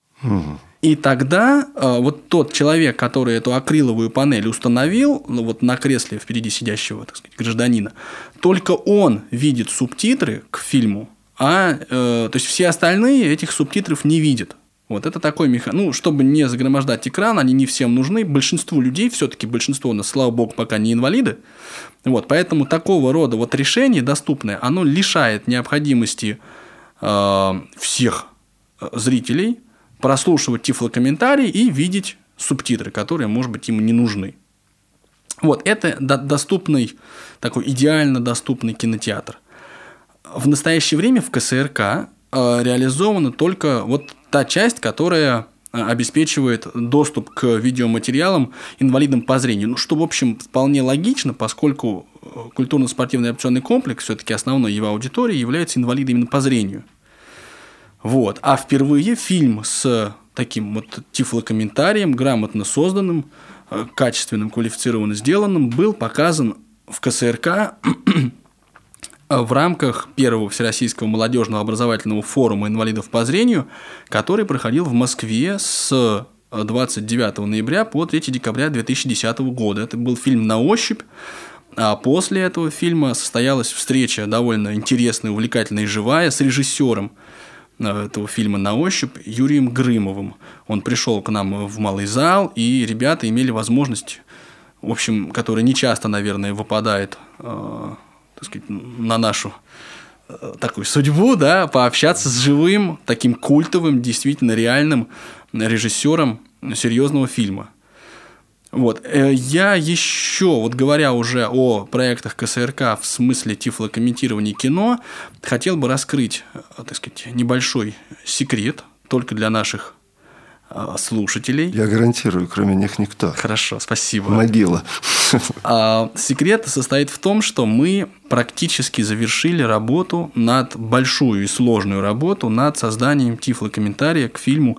И тогда э, вот тот человек, который эту акриловую панель установил, ну, вот на кресле впереди сидящего, так сказать, гражданина, только он видит субтитры к фильму, а э, то есть все остальные этих субтитров не видят. Вот это такой механизм. Ну, чтобы не загромождать экран, они не всем нужны. Большинству людей, все-таки большинство у нас, слава богу, пока не инвалиды. Вот, поэтому такого рода вот решение доступное, оно лишает необходимости э, всех э, зрителей прослушивать тифлокомментарий и видеть субтитры, которые, может быть, им не нужны. Вот, это до- доступный, такой идеально доступный кинотеатр. В настоящее время в КСРК э, реализована только вот та часть, которая э, обеспечивает доступ к видеоматериалам инвалидам по зрению. Ну, что, в общем, вполне логично, поскольку э, культурно-спортивный опционный комплекс, все-таки основной его аудиторией, является инвалиды именно по зрению. Вот. А впервые фильм с таким вот тифлокомментарием, грамотно созданным, э, качественным, квалифицированно сделанным, был показан в КСРК в рамках первого Всероссийского молодежного образовательного форума инвалидов по зрению, который проходил в Москве с 29 ноября по 3 декабря 2010 года. Это был фильм «На ощупь», а после этого фильма состоялась встреча довольно интересная, увлекательная и живая с режиссером э, этого фильма «На ощупь» Юрием Грымовым. Он пришел к нам в малый зал, и ребята имели возможность, в общем, которая не часто, наверное, выпадает э, так сказать, на нашу э, такую судьбу, да, пообщаться с живым, таким культовым, действительно реальным режиссером серьезного фильма. Вот. Э, Я еще, вот говоря уже о проектах КСРК в смысле тифлокомментирования кино, хотел бы раскрыть, э, так сказать, небольшой секрет только для наших э, слушателей. Я гарантирую, кроме них никто. Хорошо, спасибо. Могила. А, секрет состоит в том, что мы практически завершили работу над большую и сложную работу над созданием тифлокомментария к фильму,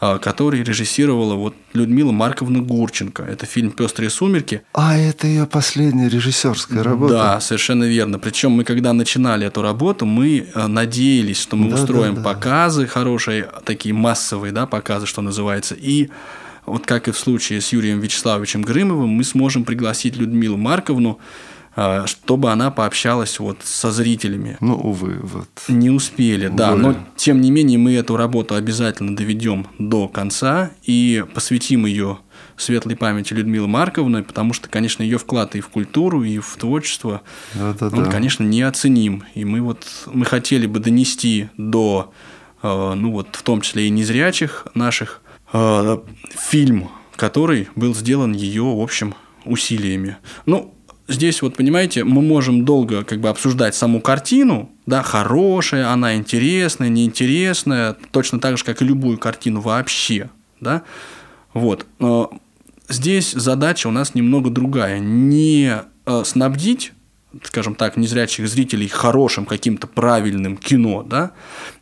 который режиссировала вот Людмила Марковна Гурченко. Это фильм «Пестрые сумерки». А это ее последняя режиссерская работа. Да, совершенно верно. Причем мы, когда начинали эту работу, мы э, надеялись, что мы Да, устроим да, да. показы хорошие, такие массовые, да, показы, что называется. И вот как и в случае с Юрием Вячеславовичем Грымовым, мы сможем пригласить Людмилу Марковну, чтобы она пообщалась вот со зрителями. Ну, увы, вот. Не успели, да. Увы. Но тем не менее мы эту работу обязательно доведем до конца и посвятим ее светлой памяти Людмилы Марковны, потому что, конечно, ее вклад и в культуру, и в творчество, Да-да-да. он, конечно, неоценим. И мы вот мы хотели бы донести до, э, ну вот, в том числе и незрячих наших, э, фильм, который был сделан ее, в общем, усилиями. Ну, здесь вот, понимаете, мы можем долго как бы обсуждать саму картину, да, хорошая, она интересная, неинтересная, точно так же, как и любую картину вообще, да, вот. Но Здесь задача у нас немного другая. Не э, снабдить, скажем так, незрячих зрителей хорошим каким-то правильным кино, да,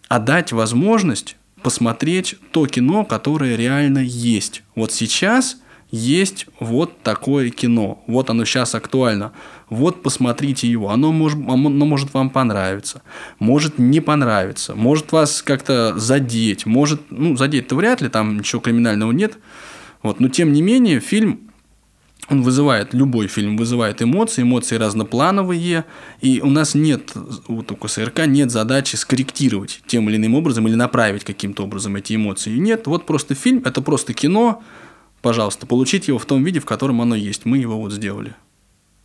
а дать возможность посмотреть то кино, которое реально есть. Вот сейчас есть вот такое кино, вот оно сейчас актуально, вот посмотрите его, оно может, оно может вам понравиться, может не понравиться, может вас как-то задеть, может, ну, задеть-то вряд ли, там ничего криминального нет, вот, но тем не менее фильм он вызывает, любой фильм вызывает эмоции, эмоции разноплановые, и у нас нет, вот у КСРК нет задачи скорректировать тем или иным образом или направить каким-то образом эти эмоции. Нет, вот просто фильм, это просто кино, пожалуйста, получить его в том виде, в котором оно есть. Мы его вот сделали.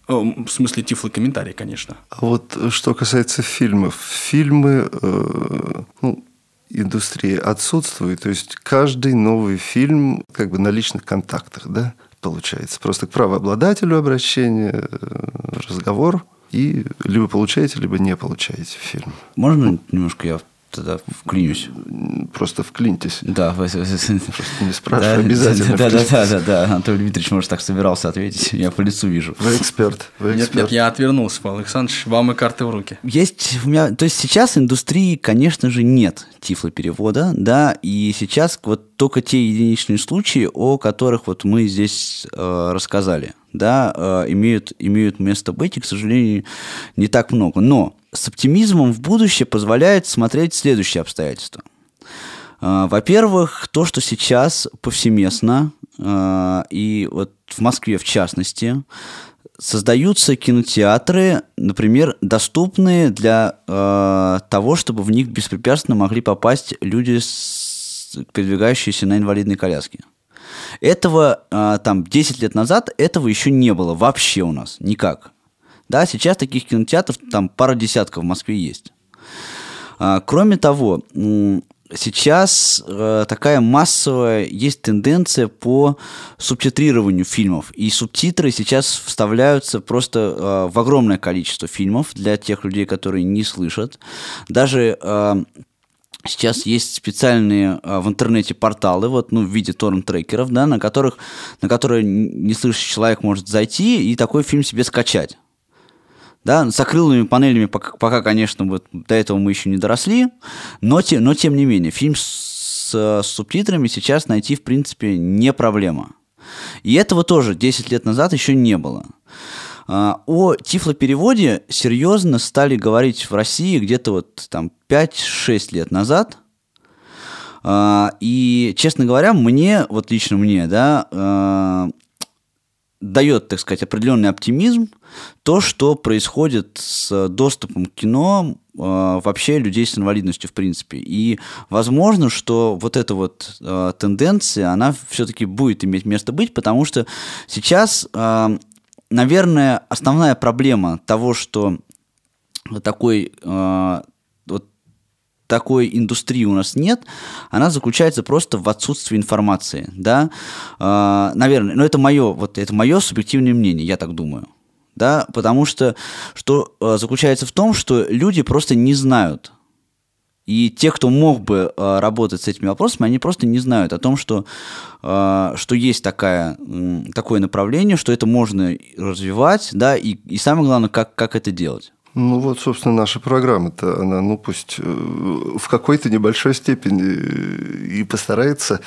В смысле тифлокомментарий, конечно. А вот э, что касается фильмов. Фильмы, э, ну, индустрия отсутствует. То есть каждый новый фильм как бы на личных контактах, да, получается. Просто к правообладателю обращение, э, разговор, и либо получаете, либо не получаете фильм. Можно немножко я тогда вклинюсь. Просто вклиньтесь. Да, Просто не спрашивай, обязательно да, да, да, да, да, Анатолий Дмитриевич, может, так собирался ответить, я по лицу вижу. Вы эксперт, вы эксперт. Нет, нет, я отвернулся, Павел Александрович, вам и карты в руки. Есть у меня, то есть сейчас индустрии, конечно же, нет тифлоперевода, да, и сейчас вот только те единичные случаи, о которых вот мы здесь э, рассказали, да, э, имеют, имеют место быть, и, к сожалению, не так много. Но с оптимизмом в будущее позволяет смотреть следующие обстоятельства. А, во-первых, то, что сейчас повсеместно, а, и вот в Москве в частности, создаются кинотеатры, например, доступные для э, того, чтобы в них беспрепятственно могли попасть люди, передвигающиеся на инвалидной коляске. Этого там 10 лет назад этого еще не было вообще у нас никак. Да, сейчас таких кинотеатров там пара десятков в Москве есть. А, кроме того, сейчас э, такая массовая есть тенденция по субтитрированию фильмов. И субтитры сейчас вставляются просто э, в огромное количество фильмов для тех людей, которые не слышат. Даже э, Сейчас есть специальные в интернете порталы, вот, ну, в виде торрент-трекеров, да, на которых, на которые не слышащий человек может зайти и такой фильм себе скачать. Да, с акриловыми панелями пока, пока, конечно, вот до этого мы еще не доросли, но, те, но тем не менее, фильм с, с субтитрами сейчас найти, в принципе, не проблема. И этого тоже 10 лет назад еще не было. А, о тифлопереводе серьезно стали говорить в России где-то вот там 5-6 лет назад. А, и, честно говоря, мне, вот лично мне, да, а, дает, так сказать, определенный оптимизм то, что происходит с доступом к кино э, вообще людей с инвалидностью в принципе. И возможно, что вот эта вот э, тенденция, она все-таки будет иметь место быть, потому что сейчас, э, наверное, основная проблема того, что такой э, такой индустрии у нас нет, она заключается просто в отсутствии информации, да, э, наверное, но это мое, вот это мое субъективное мнение, я так думаю, да, потому что что э, заключается в том, что люди просто не знают, и те, кто мог бы э, работать с этими вопросами, они просто не знают о том, что, э, что есть такая, э, такое направление, что это можно развивать, да, и, и самое главное, как, как это делать. Ну вот, собственно, наша программа-то, она, ну пусть э, в какой-то небольшой степени э, и постарается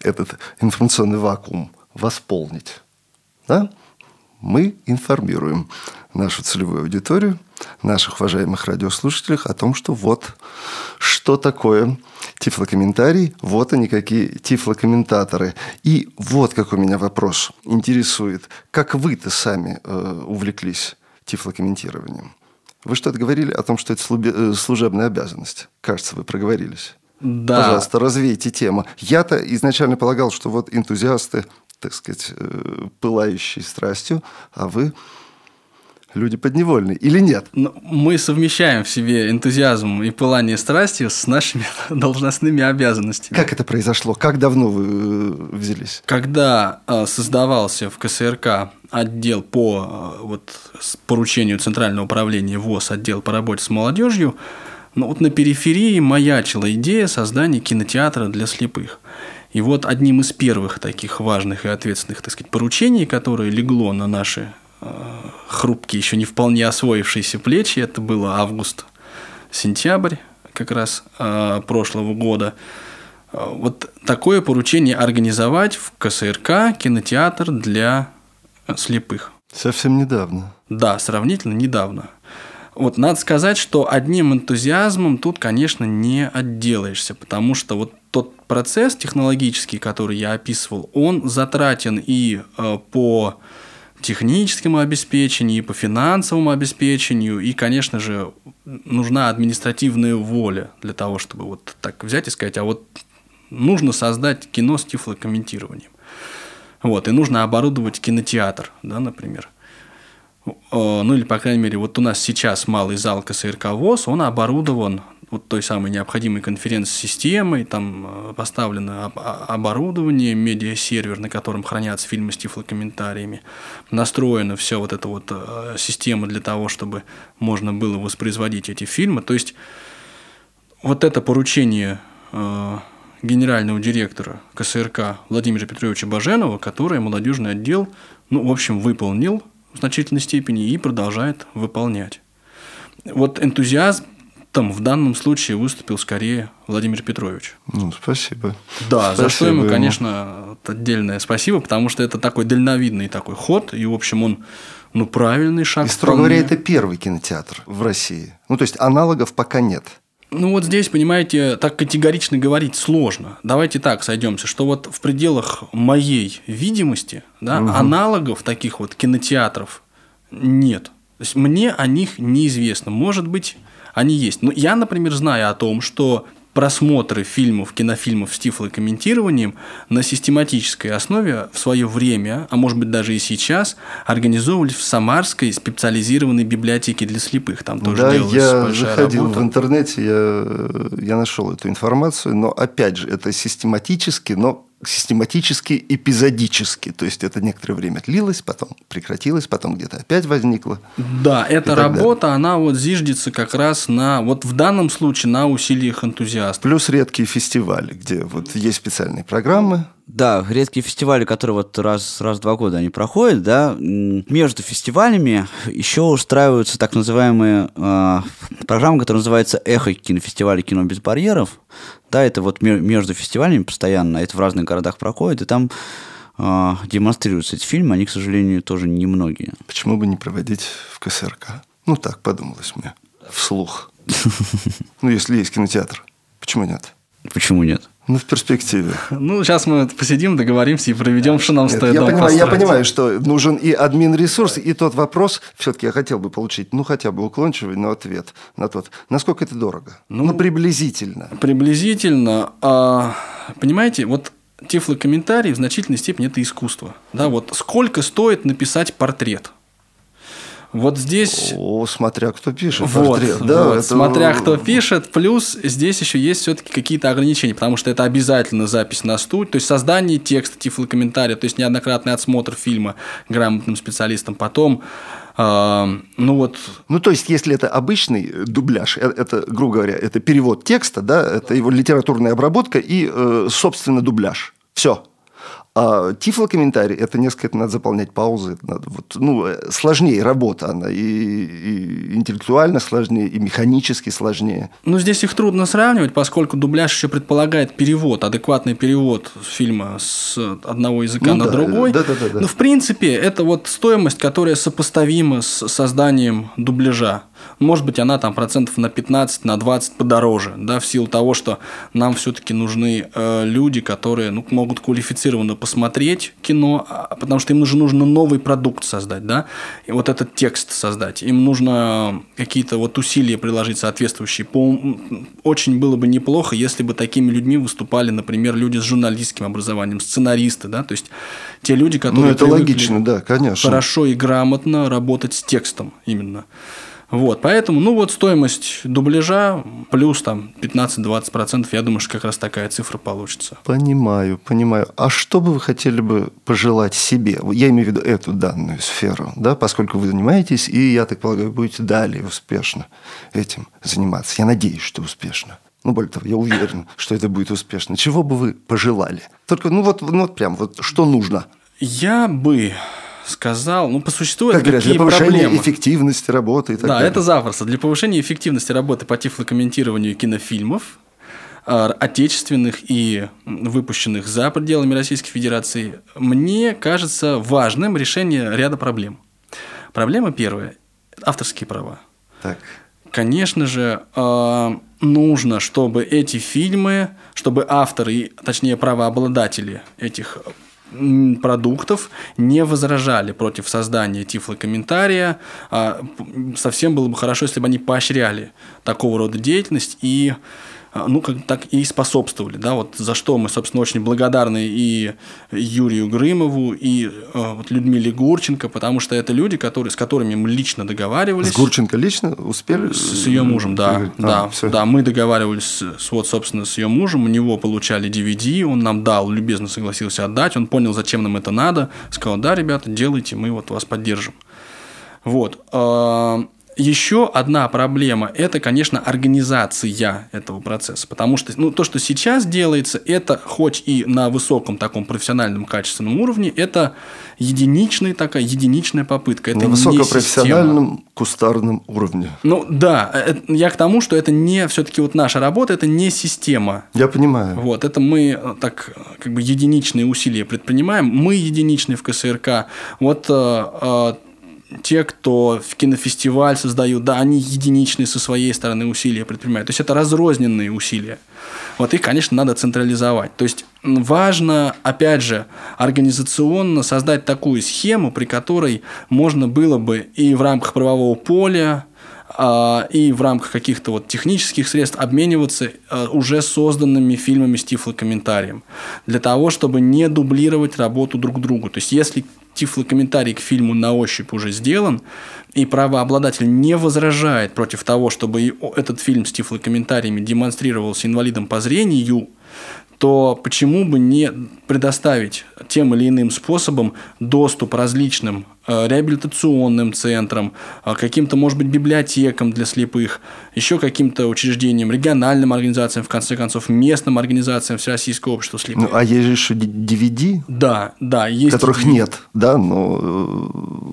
этот информационный вакуум восполнить. Да? Мы информируем нашу целевую аудиторию, наших уважаемых радиослушателей о том, что вот что такое тифлокомментарий, вот они какие тифлокомментаторы. И вот как у меня вопрос интересует. Как вы-то сами э, увлеклись тифлокомментированием? Вы что-то говорили о том, что это э, служебная обязанность. Кажется, вы проговорились. Да. Пожалуйста, развейте тему. Я-то изначально полагал, что вот энтузиасты, так сказать, э, пылающие страстью, а вы люди подневольные или нет? Ну, мы совмещаем в себе энтузиазм и пылание страстью с нашими должностными обязанностями. Как это произошло? Как давно вы э, взялись? Когда создавался в КСРК отдел по э, вот, поручению Центрального управления ВОЗ, отдел по работе с молодежью, ну, вот на периферии маячила идея создания кинотеатра для слепых. И вот одним из первых таких важных и ответственных, так сказать, поручений, которое легло на наши э, хрупкие, еще не вполне освоившиеся плечи, это было август-сентябрь как раз э, прошлого года, э, вот такое поручение организовать в КСРК кинотеатр для слепых. Совсем недавно. Да, сравнительно недавно. Вот надо сказать, что одним энтузиазмом тут, конечно, не отделаешься, потому что вот тот процесс технологический, который я описывал, он затратен и э, по техническому обеспечению, и по финансовому обеспечению, и, конечно же, нужна административная воля для того, чтобы вот так взять и сказать, а вот нужно создать кино с тифлокомментированием. Вот, и нужно оборудовать кинотеатр, да, например. Ну или, по крайней мере, вот у нас сейчас малый зал КСРК ВОЗ, он оборудован вот той самой необходимой конференц-системой, там э, поставлено оборудование, медиасервер, на котором хранятся фильмы с тифлокомментариями, настроена вся вот эта вот э, система для того, чтобы можно было воспроизводить эти фильмы. То есть вот это поручение э, генерального директора КСРК Владимира Петровича Баженова, которое молодежный отдел, ну, в общем, выполнил в значительной степени и продолжает выполнять. Вот энтузиазм там в данном случае выступил скорее Владимир Петрович. Ну, спасибо. Да, спасибо за что ему, ему, конечно, отдельное спасибо, потому что это такой дальновидный такой ход, и, в общем, он ну, правильный шаг. И, строго говоря, это первый кинотеатр в России. Ну, то есть аналогов пока нет. Ну вот здесь, понимаете, так категорично говорить сложно. Давайте так сойдемся, что вот в пределах моей видимости да, угу. аналогов таких вот кинотеатров нет. То есть мне о них неизвестно. Может быть, они есть. Но я, например, знаю о том, что просмотры фильмов, кинофильмов с тифлокомментированием на систематической основе в свое время, а может быть даже и сейчас, организовывались в Самарской специализированной библиотеке для слепых. Там тоже да, делалась я большая заходил работа. в интернете, я, я нашел эту информацию, но опять же, это систематически, но систематически, эпизодически. То есть это некоторое время длилось, потом прекратилось, потом где-то опять возникло. Да, эта работа, далее. она вот зиждется как раз на, вот в данном случае на усилиях энтузиастов. Плюс редкие фестивали, где вот есть специальные программы, да, редкие фестивали, которые вот раз, раз в два года они проходят, да, между фестивалями еще устраиваются так называемые э, программы, которые называются «Эхо кинофестиваля кино без барьеров». Да, это вот между фестивалями постоянно, это в разных городах проходит, и там э, демонстрируются эти фильмы, они, к сожалению, тоже немногие. Почему бы не проводить в КСРК? Ну, так подумалось мне, вслух. Ну, если есть кинотеатр, почему нет? Почему нет? Ну, в перспективе. Ну, сейчас мы посидим, договоримся и проведем, что нам Нет, стоит я понимаю, я понимаю, что нужен и админ-ресурс, и тот вопрос, все-таки я хотел бы получить, ну, хотя бы уклончивый, но ответ на тот. Насколько это дорого? Ну, ну приблизительно. Приблизительно. А, понимаете, вот тифлокомментарий в значительной степени это искусство. Да, вот сколько стоит написать портрет – вот здесь... О, смотря кто пишет вот, портрет. Да, вот, это... Смотря кто пишет. Плюс здесь еще есть все-таки какие-то ограничения, потому что это обязательно запись на студии, то есть создание текста, тифлокомментария, то есть неоднократный отсмотр фильма грамотным специалистом. Потом а, ну вот. Ну то есть, если это обычный дубляж, э, это, грубо говоря, это перевод текста, да, это его литературная обработка и, э, собственно, дубляж. Все. А тифлокомментарий – это несколько это надо заполнять паузы. Это надо, вот, ну, сложнее работа она. И, и интеллектуально сложнее, и механически сложнее. Ну, здесь их трудно сравнивать, поскольку дубляж еще предполагает перевод, адекватный перевод фильма с одного языка ну, на да, другой. Да, да, да, да. Но, в принципе, это вот стоимость, которая сопоставима с созданием дубляжа. Может быть, она там процентов на 15, на 20 подороже, да, в силу того, что нам все-таки нужны э, люди, которые ну, могут квалифицированно посмотреть кино, а, потому что им нужно, нужно новый продукт создать, да, и вот этот текст создать. Им нужно какие-то вот усилия приложить соответствующие. По... Очень было бы неплохо, если бы такими людьми выступали, например, люди с журналистским образованием, сценаристы, да, то есть те люди, которые... Ну, это логично, да, конечно. Хорошо и грамотно работать с текстом именно. Вот, поэтому, ну вот стоимость дубляжа плюс там 15-20%, я думаю, что как раз такая цифра получится. Понимаю, понимаю. А что бы вы хотели бы пожелать себе? Я имею в виду эту данную сферу, да, поскольку вы занимаетесь, и, я так полагаю, будете далее успешно этим заниматься. Я надеюсь, что успешно. Ну, более того, я уверен, что это будет успешно. Чего бы вы пожелали? Только, ну вот, ну вот прям, вот что нужно? Я бы сказал, ну, по существу как это говорят, какие для повышения проблемы. эффективности работы и так да, далее. это запросто. Для повышения эффективности работы по тифлокомментированию кинофильмов э, отечественных и выпущенных за пределами Российской Федерации, мне кажется важным решение ряда проблем. Проблема первая – авторские права. Так. Конечно же, э, нужно, чтобы эти фильмы, чтобы авторы, точнее правообладатели этих продуктов не возражали против создания тифлокомментария. А, Совсем было бы хорошо, если бы они поощряли такого рода деятельность и ну, как так и способствовали, да, вот за что мы, собственно, очень благодарны и Юрию Грымову, и э, вот Людмиле Гурченко, потому что это люди, которые, с которыми мы лично договаривались. С Гурченко лично успели? С ее мужем, да. А, да, всё. да, мы договаривались с, с, вот, собственно, с ее мужем, у него получали DVD, он нам дал, любезно согласился отдать, он понял, зачем нам это надо, сказал, да, ребята, делайте, мы вот вас поддержим. Вот. Еще одна проблема – это, конечно, организация этого процесса. Потому что ну, то, что сейчас делается, это хоть и на высоком таком профессиональном качественном уровне, это единичная такая, единичная попытка. Это На высокопрофессиональном кустарном уровне. Ну да, э, я к тому, что это не все-таки вот наша работа, это не система. Я понимаю. Вот, это мы э, так э, как бы единичные усилия предпринимаем. Мы единичные в КСРК. Вот э, э, те, кто в кинофестиваль создают, да, они единичные со своей стороны усилия предпринимают. То есть это разрозненные усилия. Вот их, конечно, надо централизовать. То есть важно, опять же, организационно создать такую схему, при которой можно было бы и в рамках правового поля, а, и в рамках каких-то вот технических средств обмениваться а, уже созданными фильмами с тифлокомментарием. Для того, чтобы не дублировать работу друг другу. То есть, если тифлокомментарий к фильму на ощупь уже сделан, и правообладатель не возражает против того, чтобы этот фильм с тифлокомментариями демонстрировался инвалидом по зрению, то почему бы не предоставить тем или иным способом доступ различным э, реабилитационным центрам, э, каким-то, может быть, библиотекам для слепых, еще каким-то учреждениям, региональным организациям, в конце концов, местным организациям Всероссийского общества слепых. Ну, а есть же еще DVD, Да, да, есть. которых такие- нет, да, но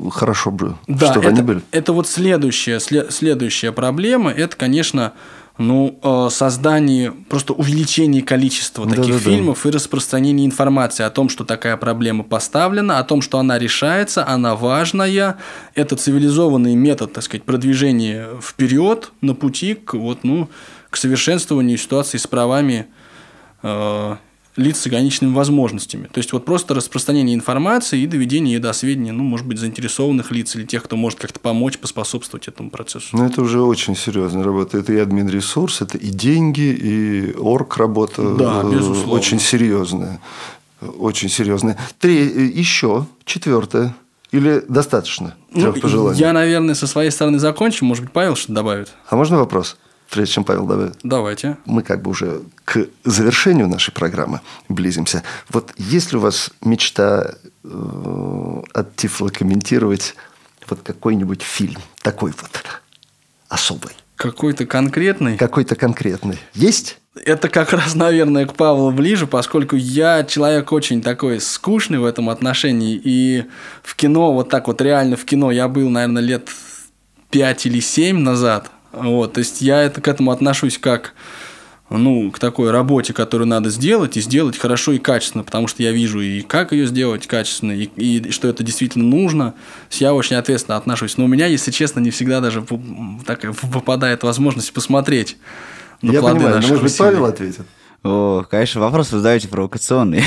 э, хорошо бы, Да, чтобы это, они были. это вот следующая, сле- следующая проблема, это, конечно, ну, э, создание, просто увеличение количества таких Да-да-да. фильмов и распространение информации о том, что такая проблема поставлена, о том, что она решается, она важная. Это цивилизованный метод, так сказать, продвижения вперед на пути к, вот, ну, к совершенствованию ситуации с правами э, лиц с ограниченными возможностями. То есть вот просто распространение информации и доведение ее до сведения, ну, может быть, заинтересованных лиц или тех, кто может как-то помочь, поспособствовать этому процессу. Ну, это уже очень серьезная работа. Это и админресурс, это и деньги, и орг работа. Да, э, безусловно. Очень серьезная. Очень серьезная. Три, э, еще, четвертое. Или достаточно трех Ну, пожеланий? я, наверное, со своей стороны закончу. Может быть, Павел что-то добавит? А можно вопрос, прежде чем Павел добавит? Давайте. мы как бы уже к завершению нашей программы близимся. Вот есть ли у вас мечта э, оттифлокомментировать вот какой-нибудь фильм, такой вот особый, Какой-то конкретный. какой-то конкретный? Есть? Это как раз, наверное, к Павлу ближе, поскольку я человек очень такой скучный в этом отношении. И в кино, вот так вот реально в кино я был, наверное, лет 5 или 7 назад. Вот, то есть я это, к этому отношусь как ну, к такой работе, которую надо сделать, и сделать хорошо и качественно, потому что я вижу и как ее сделать качественно, и, и что это действительно нужно. Я очень ответственно отношусь. Но у меня, если честно, не всегда даже так выпадает возможность посмотреть на Я плоды понимаю, но, наших может быть, усилий. Павел ответит. О, конечно, вопрос вы задаете провокационный.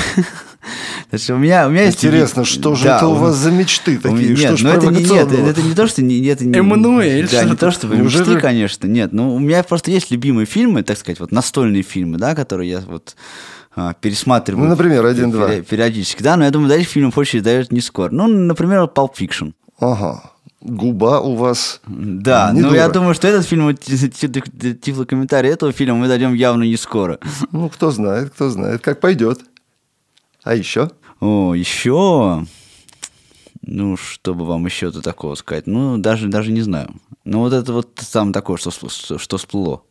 Есть у меня, у меня есть... Интересно, что же Да, это у вас за мечты такие? Что Нет, ж ну это не, нет, это не то, что не, это не, Эммануэль, да, что не то, что Неужели- мечты, конечно, нет. Ну, у меня просто есть любимые фильмы, так сказать, вот настольные фильмы, да, которые я вот а, пересматриваю. Ну, например, один-два. Периодически, да, но я думаю, таких фильмов очередь дает не скоро. Ну, например, Pulp Fiction. Ага. Губа у вас Да, не ну я дура. думаю, что этот фильм, тифлокомментарий этого фильма мы дадим явно не скоро. Ну, кто знает, кто знает, как пойдет. А еще? О, еще... Ну, что бы вам еще-то такого сказать? Ну, даже, даже не знаю. Ну, вот это вот самое такое, что, что всплыло.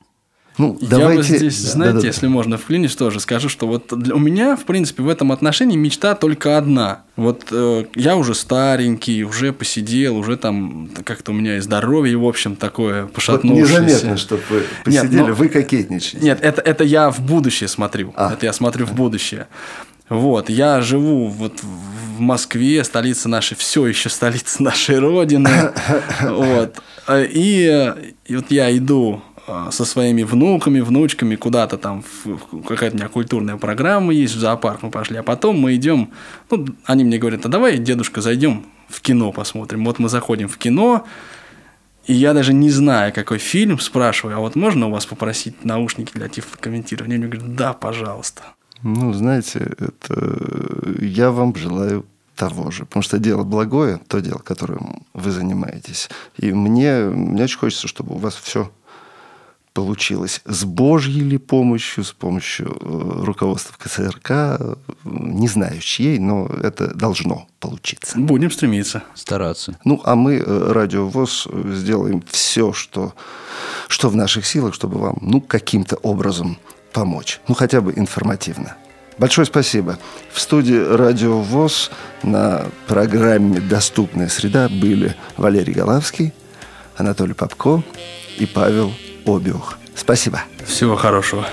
Ну, Я давайте... вот здесь, Да, знаете, да-да-да. если можно вклинить тоже, скажу, что вот для- у меня, в принципе, в этом отношении мечта только одна. Вот э, я уже старенький, уже посидел, уже там как-то у меня и здоровье, в общем, такое Вот пошатнувшееся. незаметно, чтобы вы Нет, посидели, но- вы кокетничаете. Нет, это, это я в будущее смотрю. А. Это я смотрю в будущее. Вот, я живу вот в Москве, столица нашей, все еще столица нашей родины. Вот. И, и вот я иду а, со своими внуками, внучками куда-то там, какая-то у меня культурная программа есть, в зоопарк мы пошли, а потом мы идем, ну, они мне говорят, а давай, дедушка, зайдем в кино посмотрим. Вот мы заходим в кино, и я даже не знаю, какой фильм, спрашиваю, а вот можно у вас попросить наушники для тифлокомментирования? Они говорят, да, пожалуйста. Ну, знаете, это я вам желаю того же. Потому что дело благое, то дело, которым вы занимаетесь. И мне, мне очень хочется, чтобы у вас все получилось с Божьей ли помощью, с помощью э, руководства КСРК, не знаю чьей, но это должно получиться. Будем стремиться. Стараться. Ну, а мы, э, Радио ВОЗ, сделаем все, что, что в наших силах, чтобы вам, ну, каким-то образом помочь. Ну, хотя бы информативно. Большое спасибо. В студии Радио ВОЗ на программе «Доступная среда» были Валерий Голавский, Анатолий Попко и Павел Обиух. Спасибо. Всего хорошего.